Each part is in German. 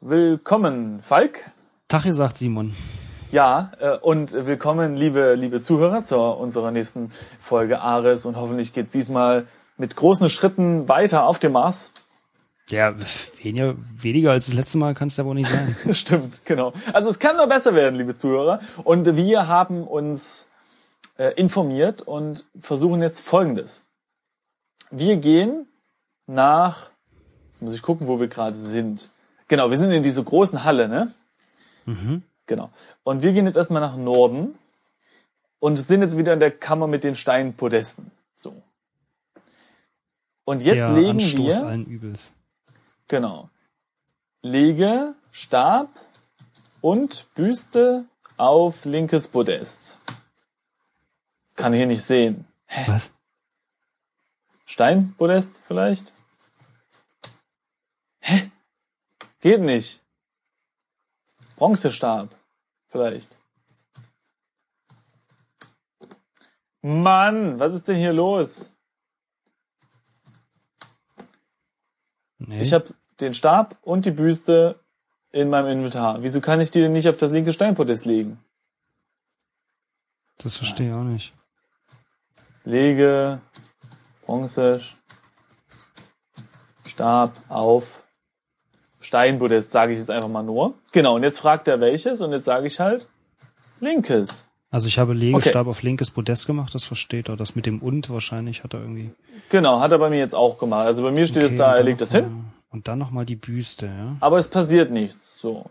willkommen, Falk. Tache sagt Simon. Ja, äh, und willkommen, liebe, liebe Zuhörer, zu unserer nächsten Folge Ares. Und hoffentlich geht's diesmal mit großen Schritten weiter auf dem Mars. Ja, weniger, weniger als das letzte Mal kann es ja wohl nicht sein. Stimmt, genau. Also es kann nur besser werden, liebe Zuhörer. Und wir haben uns äh, informiert und versuchen jetzt Folgendes. Wir gehen nach, jetzt muss ich gucken, wo wir gerade sind. Genau, wir sind in dieser großen Halle, ne? Mhm. Genau. Und wir gehen jetzt erstmal nach Norden und sind jetzt wieder in der Kammer mit den Steinpodesten. So. Und jetzt Der legen Anstoß wir, allen Übels. genau, lege Stab und Büste auf linkes Podest. Kann hier nicht sehen. Was? Steinpodest vielleicht? Hä? Geht nicht. Bronzestab vielleicht. Mann, was ist denn hier los? Nee. Ich habe den Stab und die Büste in meinem Inventar. Wieso kann ich die denn nicht auf das linke Steinpodest legen? das verstehe ich auch nicht. Lege Bronze Stab auf Steinpodest, sage ich jetzt einfach mal nur. Genau, und jetzt fragt er welches und jetzt sage ich halt linkes. Also ich habe Legestab auf linkes Podest gemacht, das versteht er. Das mit dem und wahrscheinlich hat er irgendwie. Genau, hat er bei mir jetzt auch gemacht. Also bei mir steht es Okay, da, und er legt das hin, Und dann nochmal die Büste, ja. aber es passiert nichts. So.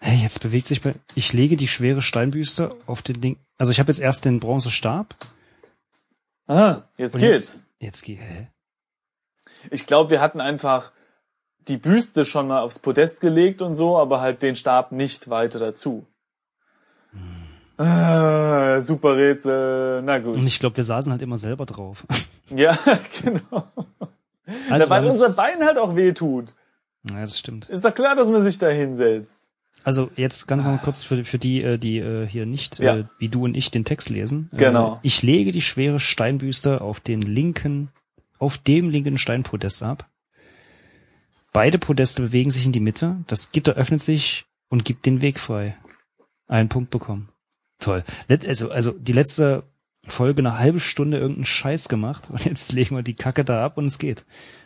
Hey, jetzt bewegt sich bei. Ich lege die schwere Steinbüste auf den Link. Also ich habe jetzt erst den Bronzestab. Aha, jetzt und geht's. Jetzt, jetzt geht. Hä? Ich glaube, wir hatten einfach die Büste schon mal aufs Podest gelegt und so, aber halt den Stab nicht weiter dazu. Ah, super Rätsel. Na Und gut. ich glaube, wir saßen halt immer selber drauf. Ja, genau. Also Na, weil unser Bein halt auch weh tut. Ja, das stimmt. Ist doch klar, dass man sich da hinsetzt. Also jetzt ganz noch mal kurz für, für die, äh, die äh, hier nicht, Ja. äh, wie du und ich, den Text lesen. Genau. Äh, ich lege die schwere Steinbüste auf den linken, auf dem linken Steinpodest ab. Beide Podeste bewegen sich in die Mitte. Das Gitter öffnet sich und gibt den Weg frei. Einen Punkt bekommen. Toll. Also, also die letzte Folge eine halbe Stunde irgendeinen Scheiß gemacht und jetzt legen wir die Kacke da ab und es geht.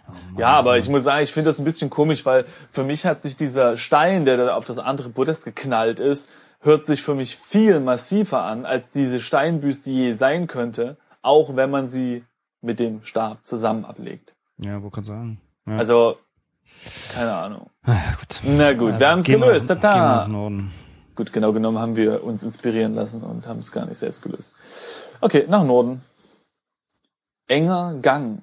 Oh Mann, Ja, aber ich muss sagen, ich finde das ein bisschen komisch, weil für mich hat sich dieser Stein, der da auf das andere Podest geknallt ist, hört sich für mich viel massiver an, als diese Steinbüste je sein könnte, auch wenn man sie mit dem Stab zusammen ablegt. Ja, wo kann sagen. Ja. Also, keine Ahnung. Ah, ja, gut. Na gut, Also, wir haben es gelöst. wir Tata. Gut, genau genommen haben wir uns inspirieren lassen und haben es gar nicht selbst gelöst. Okay, nach Norden. Enger Gang.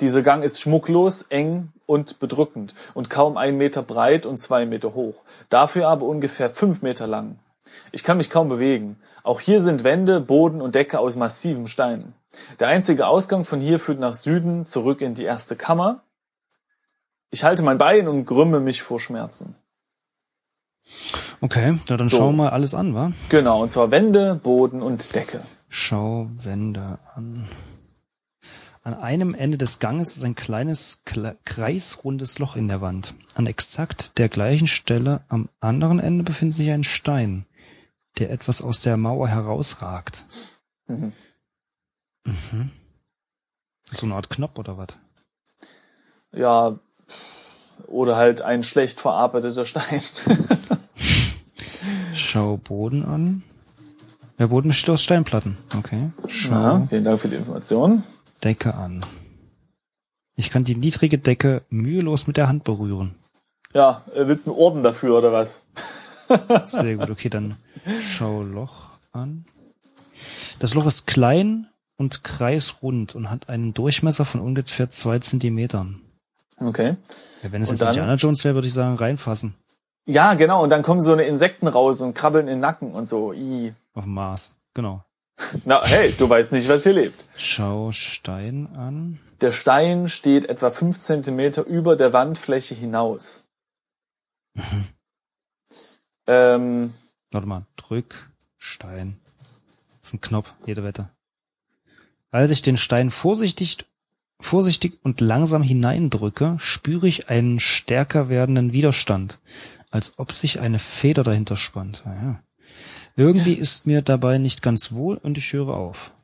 Dieser Gang ist schmucklos, eng und bedrückend und kaum ein Meter breit und zwei Meter hoch. Dafür aber ungefähr fünf Meter lang. Ich kann mich kaum bewegen. Auch hier sind Wände, Boden und Decke aus massivem Stein. Der einzige Ausgang von hier führt nach Süden zurück in die erste Kammer. Ich halte mein Bein und grümme mich vor Schmerzen. Okay, na dann So. schauen wir mal alles an, wa? Genau, und zwar Wände, Boden und Decke. Schau Wände an. An einem Ende des Ganges ist ein kleines kle kreisrundes Loch in der Wand. An exakt der gleichen Stelle am anderen Ende befindet sich ein Stein, der etwas aus der Mauer herausragt. Mhm. Mhm. So eine Art Knopf oder was? Ja, oder halt ein schlecht verarbeiteter Stein. Schau Boden an. Der Boden besteht aus Steinplatten. Okay. Schau Ja, vielen Dank für die Information. Decke an. Ich kann die niedrige Decke mühelos mit der Hand berühren. Ja, äh, willst du einen Orden dafür oder was? Sehr gut, okay, dann schau Loch an. Das Loch ist klein und kreisrund und hat einen Durchmesser von ungefähr zwei Zentimetern. Okay. Ja, wenn es Und jetzt dann? Indiana Jones wäre, würde ich sagen, reinfassen. Ja, genau, und dann kommen so eine Insekten raus und krabbeln in den Nacken und so. I. Auf dem Mars. Genau. Na, hey, du weißt nicht, was hier lebt. Schau Stein an. Der Stein steht etwa fünf Zentimeter über der Wandfläche hinaus. ähm, Warte mal, drück Stein. Das ist ein Knopf, jede Wette. Als ich den Stein vorsichtig vorsichtig und langsam hineindrücke, spüre ich einen stärker werdenden Widerstand, als ob sich eine Feder dahinter spannt. Naja. Irgendwie ist mir dabei nicht ganz wohl und ich höre auf.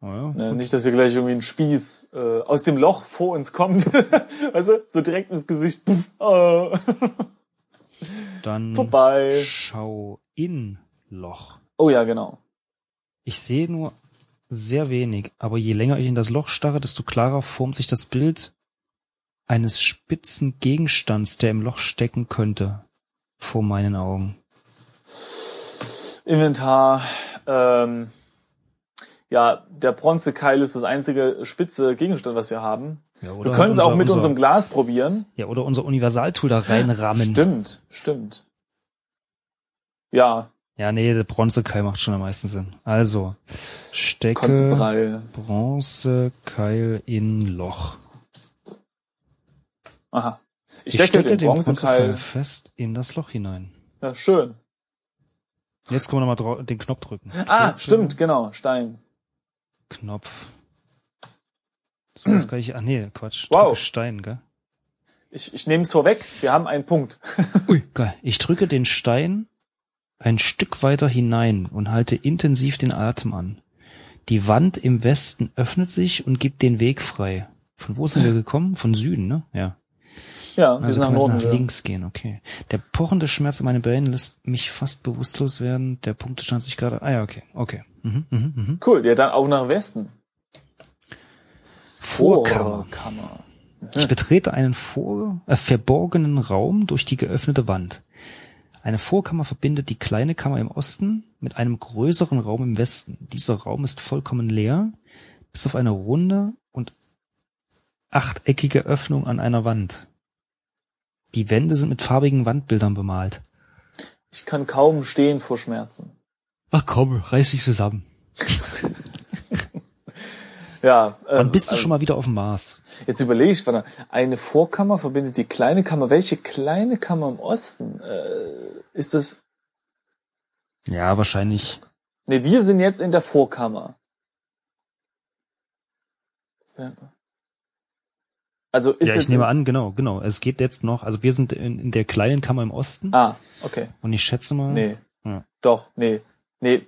Naja, Ja, nicht, dass hier gleich irgendwie ein Spieß äh, aus dem Loch vor uns kommt. du, so direkt ins Gesicht. Äh, dann vorbei. schau in Loch. Oh ja, genau. Ich sehe nur sehr wenig, aber je länger ich in das Loch starre, desto klarer formt sich das Bild eines spitzen Gegenstands, der im Loch stecken könnte, vor meinen Augen. Inventar. Ähm, ja, der Bronzekeil ist das einzige spitze Gegenstand, was wir haben. Ja, Wir können es auch mit unser, unserem Glas probieren. Ja, oder unser Universaltool da reinrammen. Stimmt, stimmt. Ja, Ja, nee, der Bronzekeil macht schon am meisten Sinn. Also, stecke. Bronzekeil in Loch. Aha. Ich, Ich stecke, stecke den Bronzekeil. fest in das Loch hinein. Ja, schön. Jetzt können wir nochmal den Knopf drücken. Ah, Drücke, stimmt, genau. Stein. Knopf. So, jetzt kann ich, ach nee, Quatsch. Wow. Drücke Stein, gell? Ich, ich nehme es vorweg. Wir haben einen Punkt. Ui, geil. Ich drücke den Stein ein Stück weiter hinein und halte intensiv den Atem an. Die Wand im Westen öffnet sich und gibt den Weg frei. Von wo sind wir gekommen? Von Süden, ne? Ja. Ja, wir Also können wir jetzt nach gegangen. links gehen, okay. Der pochende Schmerz in meinen Beinen lässt mich fast bewusstlos werden. Der Punktestand sich gerade. Ah ja, okay, okay. Mhm, mhm, mhm. Cool, ja, dann auch nach Westen. Vorkammer. Vorkammer. Ich betrete einen vor, äh, verborgenen Raum durch die geöffnete Wand. Eine Vorkammer verbindet die kleine Kammer im Osten mit einem größeren Raum im Westen. Dieser Raum ist vollkommen leer, bis auf eine runde und achteckige Öffnung an einer Wand. Die Wände sind mit farbigen Wandbildern bemalt. Ich kann kaum stehen vor Schmerzen. Ach komm, reiß dich zusammen. Ja, Wann ähm, bist du also, schon mal wieder auf dem Mars? Jetzt überlege ich, warte, eine Vorkammer verbindet die kleine Kammer. Welche kleine Kammer im Osten? Äh, ist das? Ja, wahrscheinlich. Ne, wir sind jetzt in der Vorkammer. Ja. Also ist ja, ich nehme an, genau, genau. Es geht jetzt noch, also wir sind in, in der kleinen Kammer im Osten Ah, okay. und ich schätze mal. Nee. Ja. Doch, nee. Nee,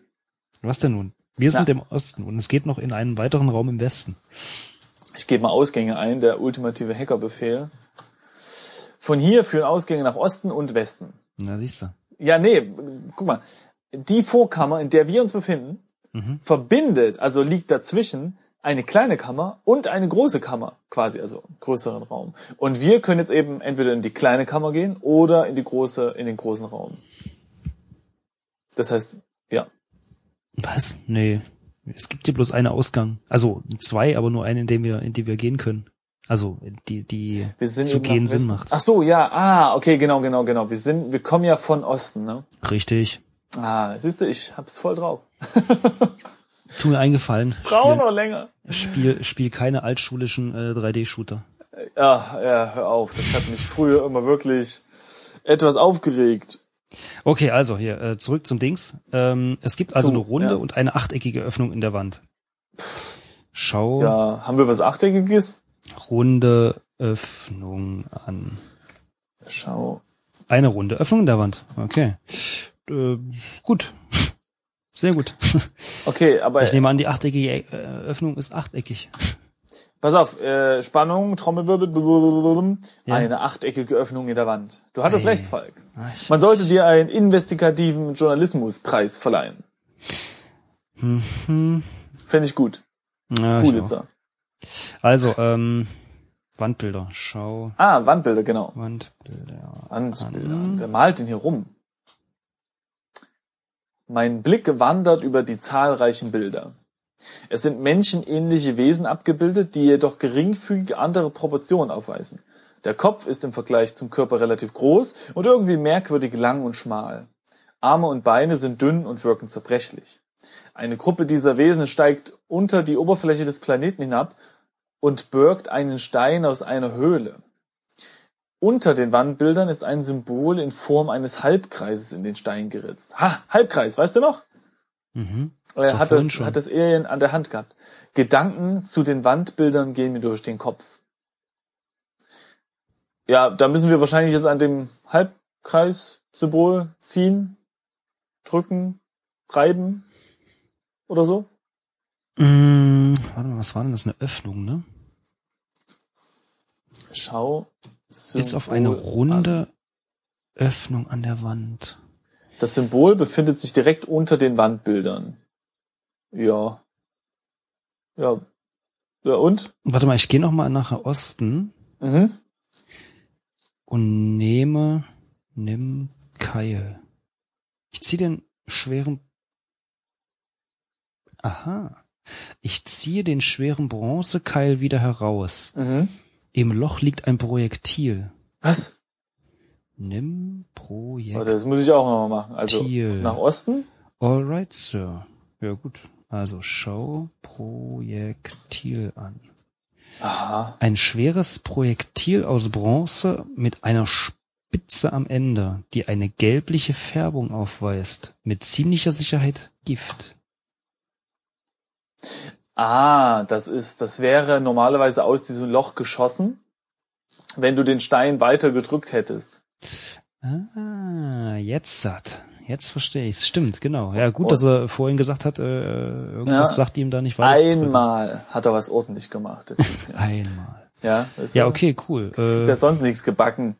Was denn nun? Wir Na. sind im Osten und es geht noch in einen weiteren Raum im Westen. Ich gebe mal Ausgänge ein, der ultimative Hackerbefehl. Von hier führen Ausgänge nach Osten und Westen. Na, siehst du. Ja, nee, guck mal. Die Vorkammer, in der wir uns befinden, Mhm. verbindet, also liegt dazwischen eine kleine Kammer und eine große Kammer, quasi, also einen größeren Raum. Und wir können jetzt eben entweder in die kleine Kammer gehen oder in die große, in den großen Raum. Das heißt, ja. Was? Nee. Es gibt hier bloß einen Ausgang. Also zwei, aber nur einen, in dem wir, in den wir gehen können. Also die, die Wir sind zu gehen Sinn macht. Ach so, ja, ah, okay, genau, genau, genau. Wir sind, wir kommen ja von Osten, ne? Richtig. Ah, siehst du, ich hab's voll drauf. Tu mir eingefallen. Spiel, noch länger. spiel, spiel keine altschulischen äh, 3D-Shooter. Ja, ja, hör auf. Das hat mich früher immer wirklich etwas aufgeregt. Okay, also hier, äh, zurück zum Dings. Ähm, es gibt also Zu, eine runde ja. und eine achteckige Öffnung in der Wand. Schau Ja, haben wir was Achteckiges? runde Öffnung an. Schau. Eine runde Öffnung in der Wand. Okay. Äh, gut. Sehr gut. Okay, aber Ich nehme an, die achteckige äh, Öffnung ist achteckig. Pass auf, äh, Spannung, Trommelwirbel, blablabla, Ja. eine achteckige Öffnung in der Wand. Du hattest Ey. recht, Falk. Ah, Man sollte dir einen investigativen Journalismuspreis verleihen. Mhm. Fände ich gut. Ja. Pulitzer. Also, ähm, Wandbilder. Schau. Ah, Wandbilder, genau. Wandbilder. Wandbilder. An. Wer malt denn hier rum? Mein Blick wandert über die zahlreichen Bilder. Es sind menschenähnliche Wesen abgebildet, die jedoch geringfügig andere Proportionen aufweisen. Der Kopf ist im Vergleich zum Körper relativ groß und irgendwie merkwürdig lang und schmal. Arme und Beine sind dünn und wirken zerbrechlich. Eine Gruppe dieser Wesen steigt unter die Oberfläche des Planeten hinab und birgt einen Stein aus einer Höhle. Unter den Wandbildern ist ein Symbol in Form eines Halbkreises in den Stein geritzt. Ha, Halbkreis, weißt du noch? Mhm. Er hat, das, schon. hat das Alien an der Hand gehabt. Gedanken zu den Wandbildern gehen mir durch den Kopf. Ja, da müssen wir wahrscheinlich jetzt an dem Halbkreis-Symbol ziehen, drücken, reiben oder so. Mm, warte mal, was war denn das? Eine Öffnung, ne? Schau. Ist auf eine Symbol runde Öffnung an der Wand. Das Symbol befindet sich direkt unter den Wandbildern. Ja. Ja. Ja, und? Warte mal, ich gehe noch mal nach Osten Mhm. und nehme, nimm Keil. Ich ziehe den schweren, aha. Ich ziehe den schweren Bronzekeil wieder heraus. Mhm. Im Loch liegt ein Projektil. Was? Nimm Projektil. Warte, das muss ich auch nochmal machen. Also nach Osten? Alright, Sir. Ja gut. Also schau Projektil an. Aha. Ein schweres Projektil aus Bronze mit einer Spitze am Ende, die eine gelbliche Färbung aufweist. Mit ziemlicher Sicherheit Gift. Ah, das ist, das wäre normalerweise aus diesem Loch geschossen, wenn du den Stein weiter gedrückt hättest. Ah, jetzt satt. Jetzt verstehe ich's. Stimmt, genau. Ja, gut, dass er vorhin gesagt hat, äh, irgendwas Ja. sagt ihm da nicht weiter. Einmal hat er was ordentlich gemacht. der Typ, ja. Einmal. ja, ist Ja, so. okay, cool. Äh, ja sonst nichts gebacken.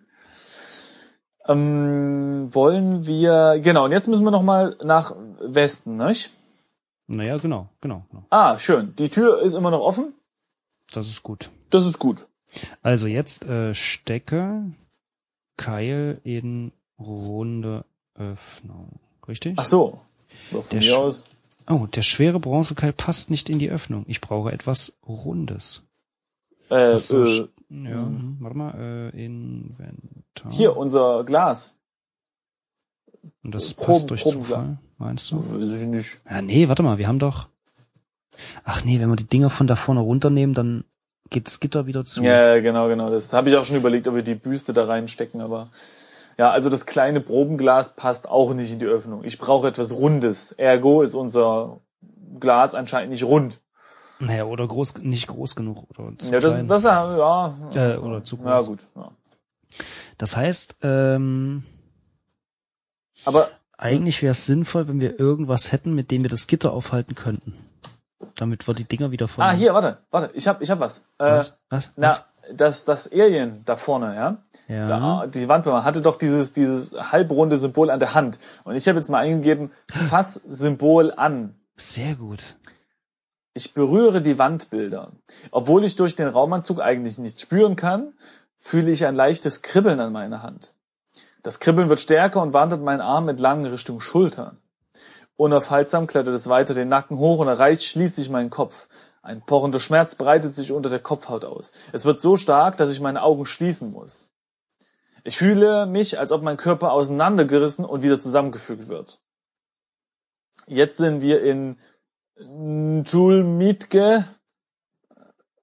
Ähm, wollen wir, genau, und jetzt müssen wir noch mal nach Westen, nicht? naja, genau, genau, genau. Ah, schön. Die Tür ist immer noch offen. Das ist gut. Das ist gut. Also jetzt äh, stecke Keil in runde Öffnung. Richtig? Ach so. So, von Der mir aus. Oh, der schwere Bronzekeil passt nicht in die Öffnung. Ich brauche etwas Rundes. Äh, so, äh, ja, hm, warte mal, äh, Inventar. hier, unser Glas. Und das Proben- passt durch Probenglas. Zufall, meinst du? Weiß ich nicht. Ja, nee, warte mal, wir haben doch. Ach nee, wenn wir die Dinger von da vorne runternehmen, dann geht das Gitter wieder zu. Ja, genau, genau. Das habe ich auch schon überlegt, ob wir die Büste da reinstecken, aber ja, also das kleine Probenglas passt auch nicht in die Öffnung. Ich brauche etwas Rundes. Ergo ist unser Glas anscheinend nicht rund. Naja, oder groß, nicht groß genug oder zu Ja, das klein. ist das ja, Äh, oder zu ja groß. gut. Ja. Das heißt, ähm, Aber eigentlich wäre es sinnvoll, wenn wir irgendwas hätten, mit dem wir das Gitter aufhalten könnten. Damit wir die Dinger wieder von. ah, hier, warte, warte, ich hab, ich hab was. Äh, Was? Was? na, das, das Alien da vorne, ja, Ja. da, die Wandbauer hatte doch dieses, dieses halbrunde Symbol an der Hand. Und ich habe jetzt mal eingegeben, fass Symbol an. Sehr gut. Ich berühre die Wandbilder. Obwohl ich durch den Raumanzug eigentlich nichts spüren kann, fühle ich ein leichtes Kribbeln an meiner Hand. Das Kribbeln wird stärker und wandert meinen Arm entlang Richtung Schultern. Unaufhaltsam klettert es weiter den Nacken hoch und erreicht schließlich meinen Kopf. Ein pochender Schmerz breitet sich unter der Kopfhaut aus. Es wird so stark, dass ich meine Augen schließen muss. Ich fühle mich, als ob mein Körper auseinandergerissen und wieder zusammengefügt wird. Jetzt sind wir in Julmitke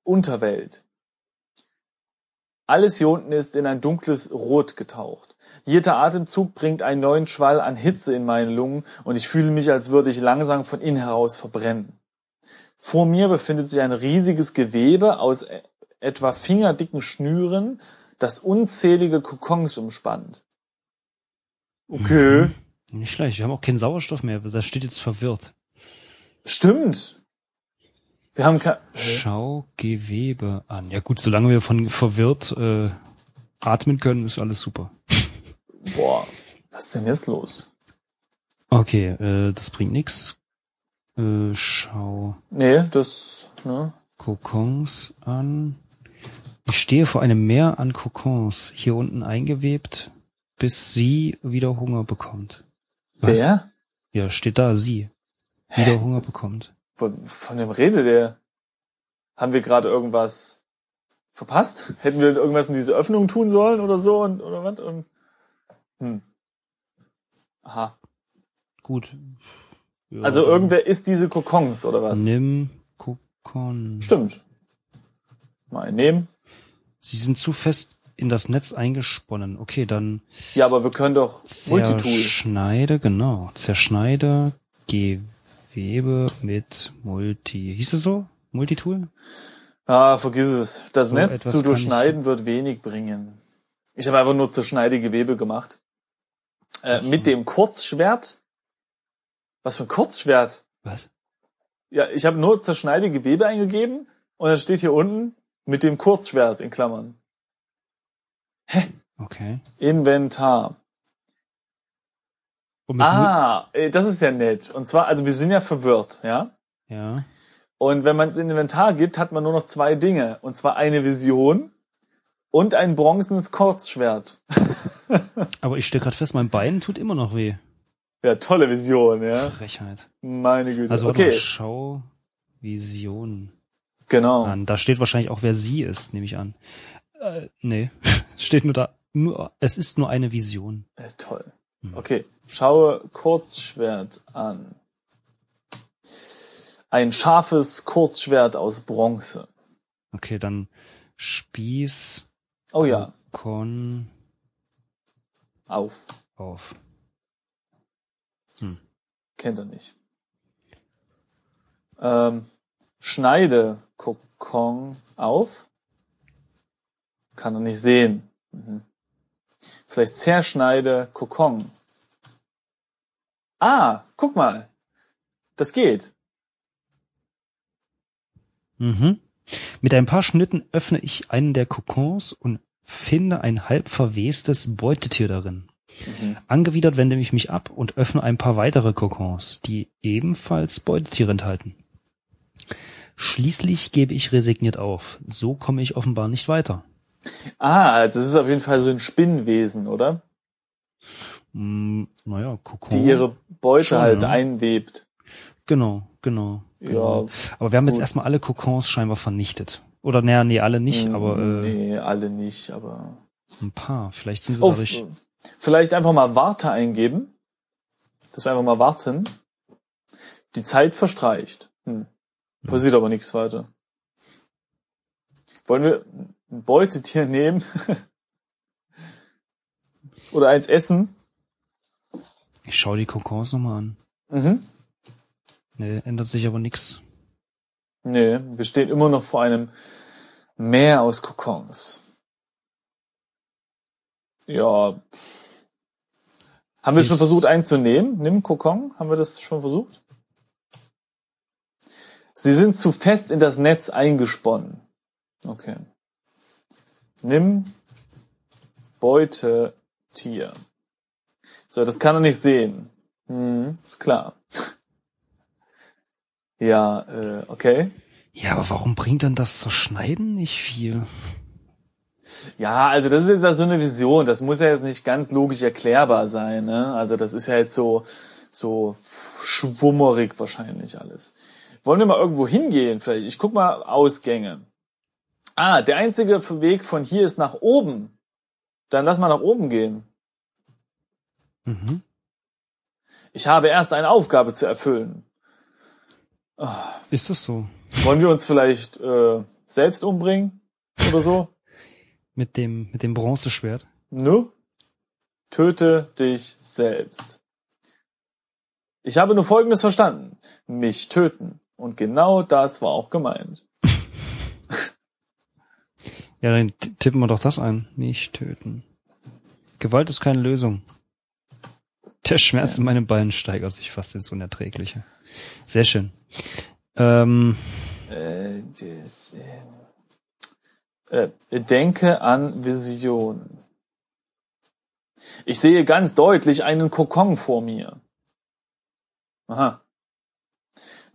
Unterwelt. Alles hier unten ist in ein dunkles Rot getaucht. Jeder Atemzug bringt einen neuen Schwall an Hitze in meine Lungen und ich fühle mich, als würde ich langsam von innen heraus verbrennen. Vor mir befindet sich ein riesiges Gewebe aus e- etwa fingerdicken Schnüren, das unzählige Kokons umspannt. Okay. Nicht schlecht. Wir haben auch keinen Sauerstoff mehr. Das steht jetzt verwirrt. Stimmt. Wir haben kein... Schau Gewebe an. Ja gut, solange wir von verwirrt äh, atmen können, ist alles super. Boah, was ist denn jetzt los? Okay, äh, das bringt nix. Äh, schau Nee, das, ne? Kokons an. Ich stehe vor einem Meer an Kokons, hier unten eingewebt, bis sie wieder Hunger bekommt. Was? Wer? Ja, steht da, sie. Wieder Hunger bekommt. Von, von dem redet der? Haben wir gerade irgendwas verpasst? Hätten wir irgendwas in diese Öffnung tun sollen oder so und oder was? Und, hm. Aha. Gut. Ja, Also irgendwer isst diese Kokons oder was? Nimm Kokon. Stimmt. Mal nehmen. Sie sind zu fest in das Netz eingesponnen. Okay, dann Ja, aber wir können doch Multitool. zerschneide, genau. Zerschneide Gewebe mit Multi. Hieß es so? Multitool? Ah, vergiss es. Das So Netz zu durchschneiden wird wenig bringen. Ich habe einfach nur Zerschneidegewebe gemacht. Äh, mit dem Kurzschwert. Was für ein Kurzschwert? Was? Ja, ich habe nur Zerschneidegewebe eingegeben und dann steht hier unten mit dem Kurzschwert in Klammern. Okay. Inventar. Ah, äh, das ist ja nett. Und zwar, also wir sind ja verwirrt, ja? ja. Und wenn man es in Inventar gibt, hat man nur noch zwei Dinge. Und zwar eine Vision und ein bronzenes Kurzschwert. Aber ich stelle gerade fest, mein Bein tut immer noch weh. Ja, tolle Vision, ja. Frechheit. Meine Güte. Also warte mal, okay, schau Vision genau. an. Da steht wahrscheinlich auch, wer sie ist, nehme ich an. Äh, nee, es steht nur da. Nur, es ist nur eine Vision. Äh, toll. Hm. Okay, schaue Kurzschwert an. Ein scharfes Kurzschwert aus Bronze. Okay, dann Spieß, Oh ja, Kon auf. auf. Kennt er nicht. Ähm, schneide Kokon auf. Kann er nicht sehen. Mhm. Vielleicht zerschneide Kokon. Ah, guck mal. Das geht. Mhm. Mit ein paar Schnitten öffne ich einen der Kokons und finde ein halb verwestes Beutetier darin. Mhm. Angewidert wende ich mich ab und öffne ein paar weitere Kokons, die ebenfalls Beutetiere enthalten. Schließlich gebe ich resigniert auf. So komme ich offenbar nicht weiter. Ah, das ist auf jeden Fall so ein Spinnwesen, oder? Hm, naja, Kokon. Die ihre Beute Schon, halt ja. einwebt. Genau, genau. genau. Ja, Aber wir haben jetzt gut. erstmal alle Kokons scheinbar vernichtet. Oder naja, nee, alle nicht, Mm, aber äh, Nee, alle nicht, aber. ein paar. Vielleicht sind sie Oh, dadurch. vielleicht einfach mal Warte eingeben. Dass wir einfach mal warten. Die Zeit verstreicht. Hm. Passiert aber nichts weiter. Wollen wir ein Beutetier nehmen? Oder eins essen? Ich schaue die Kokons nochmal an. Mhm. Nee, ändert sich aber nix. Nee, wir stehen immer noch vor einem Meer aus Kokons. Ja. Haben wir schon versucht einzunehmen? Nimm Kokon? Haben wir das schon versucht? Sie sind zu fest in das Netz eingesponnen. Okay. Nimm Beutetier. So, das kann er nicht sehen. Hm, ist klar. Ja, äh, okay. Ja, aber warum bringt dann das Zerschneiden nicht viel? Ja, also das ist jetzt ja so eine Vision. Das muss ja jetzt nicht ganz logisch erklärbar sein. Ne? Also das ist ja jetzt so so schwummerig wahrscheinlich alles. Wollen wir mal irgendwo hingehen vielleicht? Ich guck mal Ausgänge. Ah, der einzige Weg von hier ist nach oben. Dann lass mal nach oben gehen. Mhm. Ich habe erst eine Aufgabe zu erfüllen. Ist das so? Wollen wir uns vielleicht äh, selbst umbringen oder so? Mit dem, mit dem Bronzeschwert? Nu? Töte dich selbst. Ich habe nur Folgendes verstanden. Mich töten. Und genau das war auch gemeint. Ja, dann tippen wir doch das ein. Mich töten. Gewalt ist keine Lösung. Der Schmerz in meinem Bein steigert sich fast ins Unerträgliche. Sehr schön. Ähm, Äh, das, äh, äh, denke an Visionen. Ich sehe ganz deutlich einen Kokon vor mir. Aha.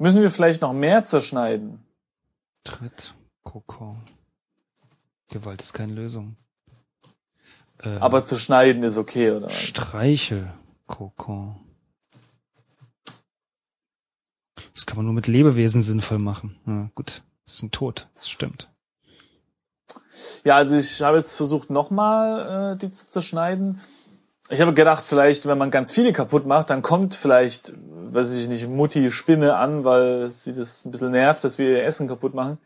Müssen wir vielleicht noch mehr zerschneiden? Tritt, Kokon. Gewalt ist keine Lösung. Äh, Aber zerschneiden ist okay, oder? Streichel, Kokon. Das kann man nur mit Lebewesen sinnvoll machen. Ja, gut, sie sind tot, das stimmt. Ja, also ich habe jetzt versucht, nochmal äh, die zu zerschneiden. Ich habe gedacht, vielleicht, wenn man ganz viele kaputt macht, dann kommt vielleicht, weiß ich nicht, Mutti Spinne an, weil sie das ein bisschen nervt, dass wir ihr Essen kaputt machen.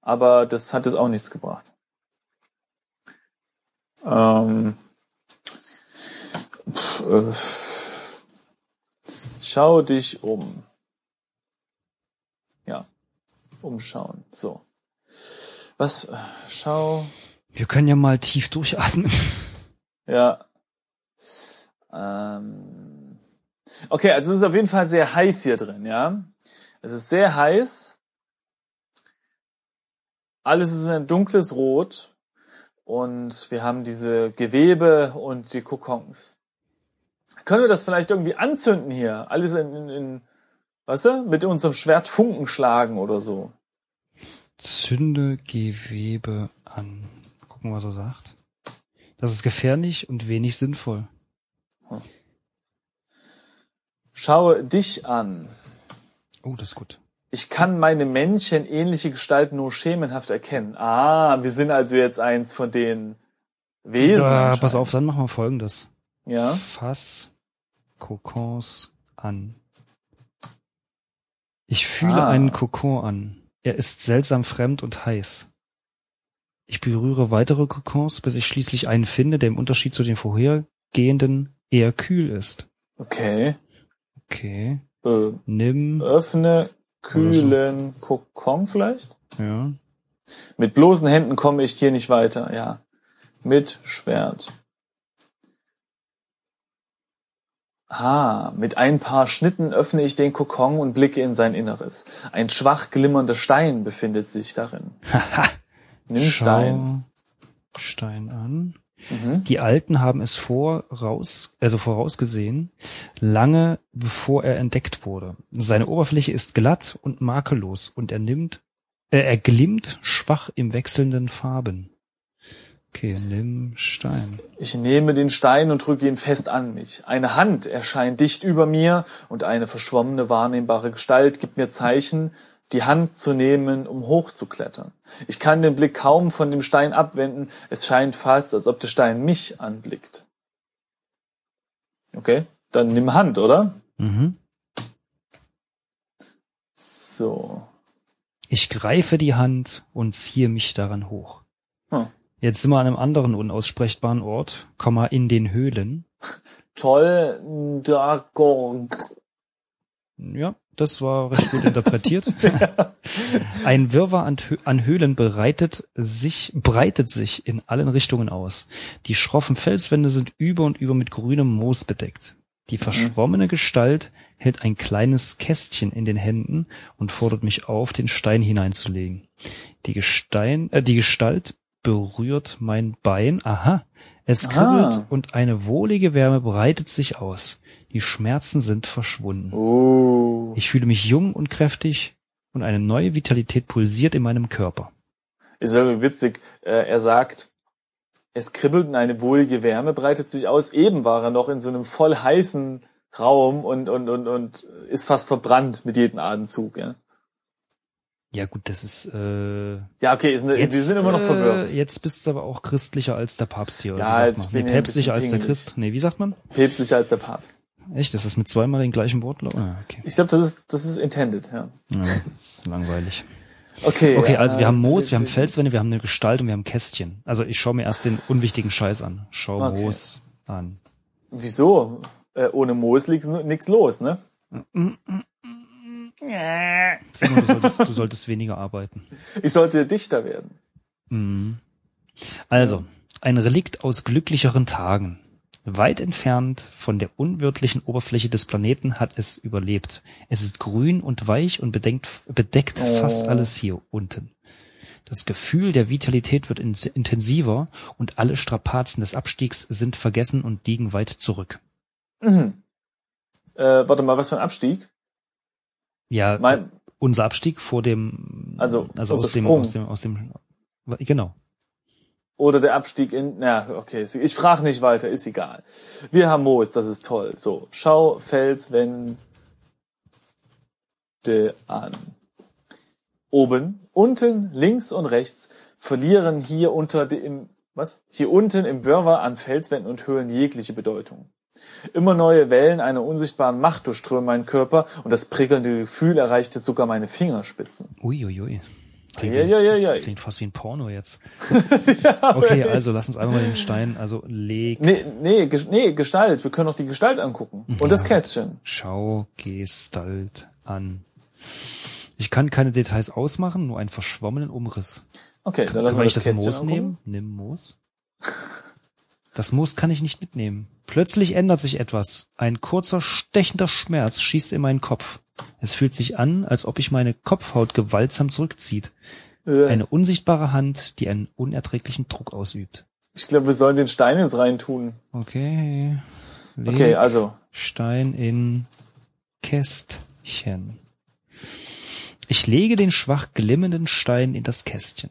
Aber das hat jetzt auch nichts gebracht. Ähm, pf, äh, schau dich um. umschauen. So. Was? äh, Schau. Wir können ja mal tief durchatmen. Ja. Ähm. Okay, also es ist auf jeden Fall sehr heiß hier drin, ja. Es ist sehr heiß. Alles ist ein dunkles Rot. Und wir haben diese Gewebe und die Kokons. Können wir das vielleicht irgendwie anzünden hier? Alles in, in, in weißt du, mit unserem Schwert Funken schlagen oder so. Zünde Gewebe an. Gucken, was er sagt. Das ist gefährlich und wenig sinnvoll. Schaue dich an. Oh, das ist gut. Ich kann meine menschenähnliche Gestalt nur schemenhaft erkennen. Ah, wir sind also jetzt eins von den Wesen. Anscheinend. pass auf, dann machen wir folgendes. Ja. Fass Kokons an. Ich fühle Ah. einen Kokon an. Er ist seltsam fremd und heiß. Ich berühre weitere Kokons, bis ich schließlich einen finde, der im Unterschied zu den vorhergehenden eher kühl ist. Okay. Okay. Äh, Nimm, öffne kühlen Kokon vielleicht? ja. Mit bloßen Händen komme ich hier nicht weiter, ja. Mit Schwert. Ah, mit ein paar Schnitten öffne ich den Kokon und blicke in sein Inneres. Ein schwach glimmernder Stein befindet sich darin. Nimm Schau Stein. Stein an. Mhm. Die Alten haben es voraus, also vorausgesehen, lange bevor er entdeckt wurde. Seine Oberfläche ist glatt und makellos und er nimmt, äh, er glimmt schwach im wechselnden Farben. Okay, nimm Stein. Ich nehme den Stein und drücke ihn fest an mich. Eine Hand erscheint dicht über mir und eine verschwommene wahrnehmbare Gestalt gibt mir Zeichen, die Hand zu nehmen, um hochzuklettern. Ich kann den Blick kaum von dem Stein abwenden. Es scheint fast, als ob der Stein mich anblickt. Okay, dann nimm Hand, oder? Mhm. So. Ich greife die Hand und ziehe mich daran hoch. Hm. Jetzt sind wir an einem anderen unaussprechbaren Ort, Komma in den Höhlen. Toll, Dargorg. Ja, das war recht gut interpretiert. Ein Wirrwarr an, an Höhlen bereitet sich, breitet sich in allen Richtungen aus. Die schroffen Felswände sind über und über mit grünem Moos bedeckt. Die verschwommene Gestalt hält ein kleines Kästchen in den Händen und fordert mich auf, den Stein hineinzulegen. Die Gestein, äh, die Gestalt berührt mein Bein. Aha. Es kribbelt und eine wohlige Wärme breitet sich aus. Die Schmerzen sind verschwunden. Oh. Ich fühle mich jung und kräftig und eine neue Vitalität pulsiert in meinem Körper. Ist irgendwie witzig. Äh, er sagt, es kribbelt und eine wohlige Wärme breitet sich aus. Eben war er noch in so einem voll heißen Raum und, und, und, und ist fast verbrannt mit jedem Atemzug. Ja, Ja gut, das ist äh, ja okay, ist eine, wir sind immer noch äh, verwirrt. Jetzt bist du aber auch christlicher als der Papst hier. Oder Ja, jetzt man? bin nee, päpstlicher als der. Christ. Nee, wie sagt man? Päpstlicher als der Papst. Echt? Das ist mit zweimal den gleichen Wortlaut? Ah, okay. Ich glaube, das ist, das ist intended, ja. Ja, das ist langweilig. Okay. Okay, also wir äh, haben Moos, wir haben Felswände, wir haben eine Gestalt und wir haben Kästchen. Also ich schaue mir erst den unwichtigen Scheiß an. Schau Okay. Moos an. Wieso? Äh, ohne Moos liegt nix los, ne? Simon, du solltest, du solltest weniger arbeiten. Ich sollte Dichter werden. Mhm. Also, ein Relikt aus glücklicheren Tagen. Weit entfernt von der unwirtlichen Oberfläche des Planeten hat es überlebt. Es ist grün und weich und bedenkt, bedeckt Oh. fast alles hier unten. Das Gefühl der Vitalität wird intensiver und alle Strapazen des Abstiegs sind vergessen und liegen weit zurück. Mhm. Äh, warte mal, was für ein Abstieg? Ja, Mein, unser Abstieg vor dem, Also, also aus dem, aus dem, aus dem, genau. Oder der Abstieg in, na, okay, ich frage nicht weiter, ist egal. Wir haben Moos, das ist toll. So, schau Felswände an. Oben, unten, links und rechts verlieren hier unter dem, was? Hier unten im Wirrwarr an Felswänden und Höhlen jegliche Bedeutung. Immer neue Wellen einer unsichtbaren Macht durchströmen meinen Körper und das prickelnde Gefühl erreichte sogar meine Fingerspitzen. Uiuiui. Klingt, Ja, ja, ja, ja. klingt fast wie ein Porno jetzt. okay, also lass uns einmal mal den Stein, also leg, Nee, nee, nee, Gestalt. Wir können auch die Gestalt angucken. Und das. Kästchen. schau Gestalt an. Ich kann keine Details ausmachen, nur einen verschwommenen Umriss. Okay, dann Kann lassen wir ich das, das Moos angucken. nehmen? Nimm Moos. Das Moos kann ich nicht mitnehmen. Plötzlich ändert sich etwas. Ein kurzer, stechender Schmerz schießt in meinen Kopf. Es fühlt sich an, als ob ich meine Kopfhaut gewaltsam zurückzieht. Äh, Eine unsichtbare Hand, die einen unerträglichen Druck ausübt. Ich glaube, wir sollen den Stein ins rein tun. Okay. Leg Okay, also. Stein in Kästchen. Ich lege den schwach glimmenden Stein in das Kästchen.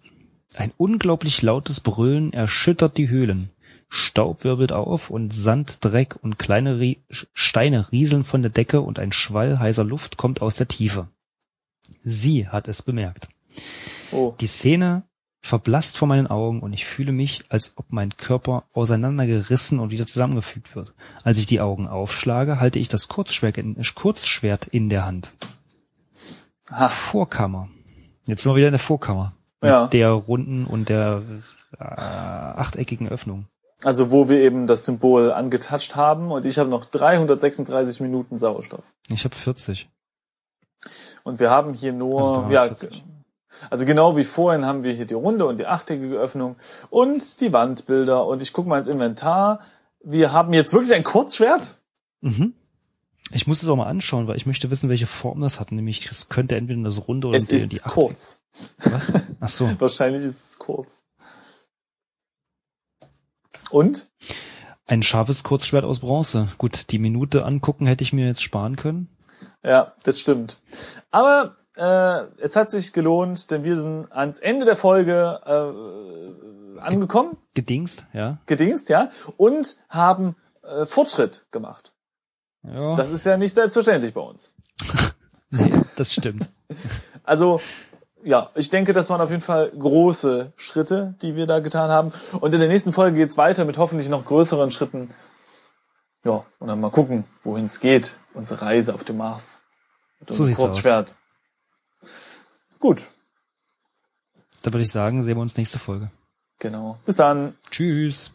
Ein unglaublich lautes Brüllen erschüttert die Höhlen. Staub wirbelt auf und Sand, Dreck und kleine Rie Steine rieseln von der Decke und ein Schwall heißer Luft kommt aus der Tiefe. Sie hat es bemerkt. Oh. Die Szene verblasst vor meinen Augen und ich fühle mich, als ob mein Körper auseinandergerissen und wieder zusammengefügt wird. Als ich die Augen aufschlage, halte ich das Kurzschwert in, Kurzschwert in der Hand. Ha. Vorkammer. Jetzt sind wir wieder in der Vorkammer. Mit Ja. der runden und der äh, achteckigen Öffnung. Also wo wir eben das Symbol angetatscht haben und ich habe noch 336 Minuten Sauerstoff. Ich habe 40. Und wir haben hier nur, Also ja, 340. also genau wie vorhin haben wir hier die runde und die achteckige Öffnung und die Wandbilder und ich gucke mal ins Inventar. Wir haben jetzt wirklich ein Kurzschwert? Mhm. Ich muss es auch mal anschauen, weil ich möchte wissen, welche Form das hat. Nämlich, es könnte entweder das runde oder Es die, ist die kurz. Was? Ach so. Wahrscheinlich ist es kurz. Und? Ein scharfes Kurzschwert aus Bronze. Gut, die Minute angucken hätte ich mir jetzt sparen können. Ja, das stimmt. Aber äh, es hat sich gelohnt, denn wir sind ans Ende der Folge äh, angekommen, Gedingst, ja. gedingst, ja, und haben äh, Fortschritt gemacht. Ja, Das ist ja nicht selbstverständlich bei uns. nee, das stimmt. Also, ja, ich denke, das waren auf jeden Fall große Schritte, die wir da getan haben. Und in der nächsten Folge geht's weiter mit hoffentlich noch größeren Schritten. Ja, und dann mal gucken, wohin es geht. Unsere Reise auf dem Mars. Mit So unserem sieht's aus. Kurzschwert. Gut, Da würde ich sagen, sehen wir uns nächste Folge. genau. Bis dann. Tschüss.